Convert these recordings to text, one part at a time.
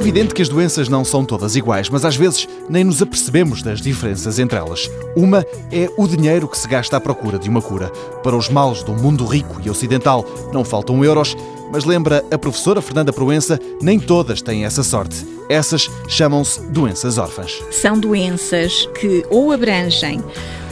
evidente que as doenças não são todas iguais, mas às vezes nem nos apercebemos das diferenças entre elas. Uma é o dinheiro que se gasta à procura de uma cura. Para os males do mundo rico e ocidental não faltam euros, mas lembra a professora Fernanda Proença, nem todas têm essa sorte. Essas chamam-se doenças órfãs. São doenças que ou abrangem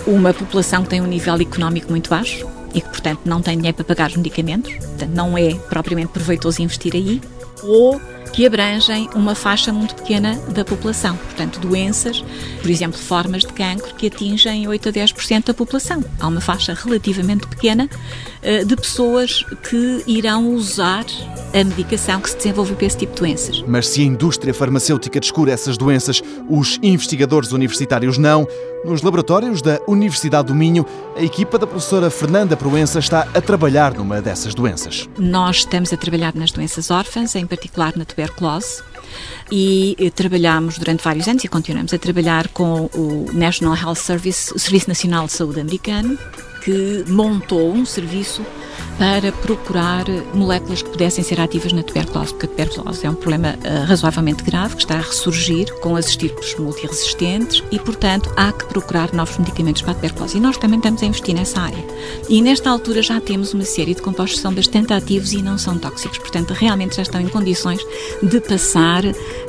uma população que tem um nível económico muito baixo e que, portanto, não tem dinheiro para pagar os medicamentos, portanto, não é propriamente proveitoso investir aí, ou que abrangem uma faixa muito pequena da população. Portanto, doenças, por exemplo, formas de cancro que atingem 8 a 10% da população. Há uma faixa relativamente pequena eh, de pessoas que irão usar a medicação que se desenvolve para esse tipo de doenças. Mas se a indústria farmacêutica descura essas doenças, os investigadores universitários não. Nos laboratórios da Universidade do Minho, a equipa da professora Fernanda Proença está a trabalhar numa dessas doenças. Nós estamos a trabalhar nas doenças órfãs, em particular na tuberculose e eh, trabalhamos durante vários anos e continuamos a trabalhar com o National Health Service, o Serviço Nacional de Saúde americano, que montou um serviço para procurar moléculas que pudessem ser ativas na tuberculose, porque a tuberculose é um problema uh, razoavelmente grave que está a ressurgir com as estirpes multiresistentes e, portanto, há que procurar novos medicamentos para a tuberculose. E nós também estamos a investir nessa área. E nesta altura já temos uma série de compostos que são bastante ativos e não são tóxicos, portanto, realmente já estão em condições de passar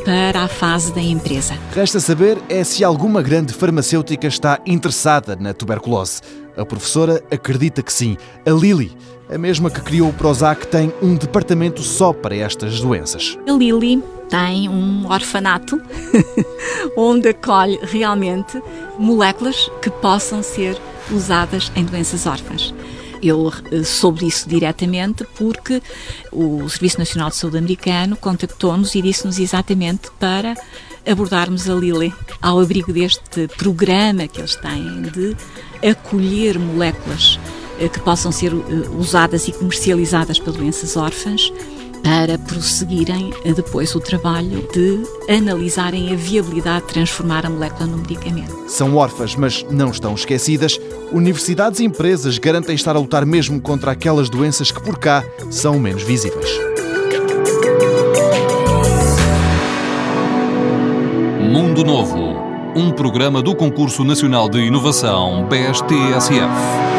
para a fase da empresa. Resta saber é se alguma grande farmacêutica está interessada na tuberculose. A professora acredita que sim. A Lili, a mesma que criou o Prozac, tem um departamento só para estas doenças. A Lili tem um orfanato onde acolhe realmente moléculas que possam ser usadas em doenças órfãs. Eu eh, soube isso diretamente porque o Serviço Nacional de Saúde americano contactou-nos e disse-nos exatamente para abordarmos a Lili ao abrigo deste programa que eles têm de acolher moléculas eh, que possam ser eh, usadas e comercializadas para doenças órfãs para prosseguirem depois o trabalho de analisarem a viabilidade de transformar a molécula no medicamento. São órfãs, mas não estão esquecidas. Universidades e empresas garantem estar a lutar mesmo contra aquelas doenças que por cá são menos visíveis. Mundo Novo, um programa do Concurso Nacional de Inovação BSTSF.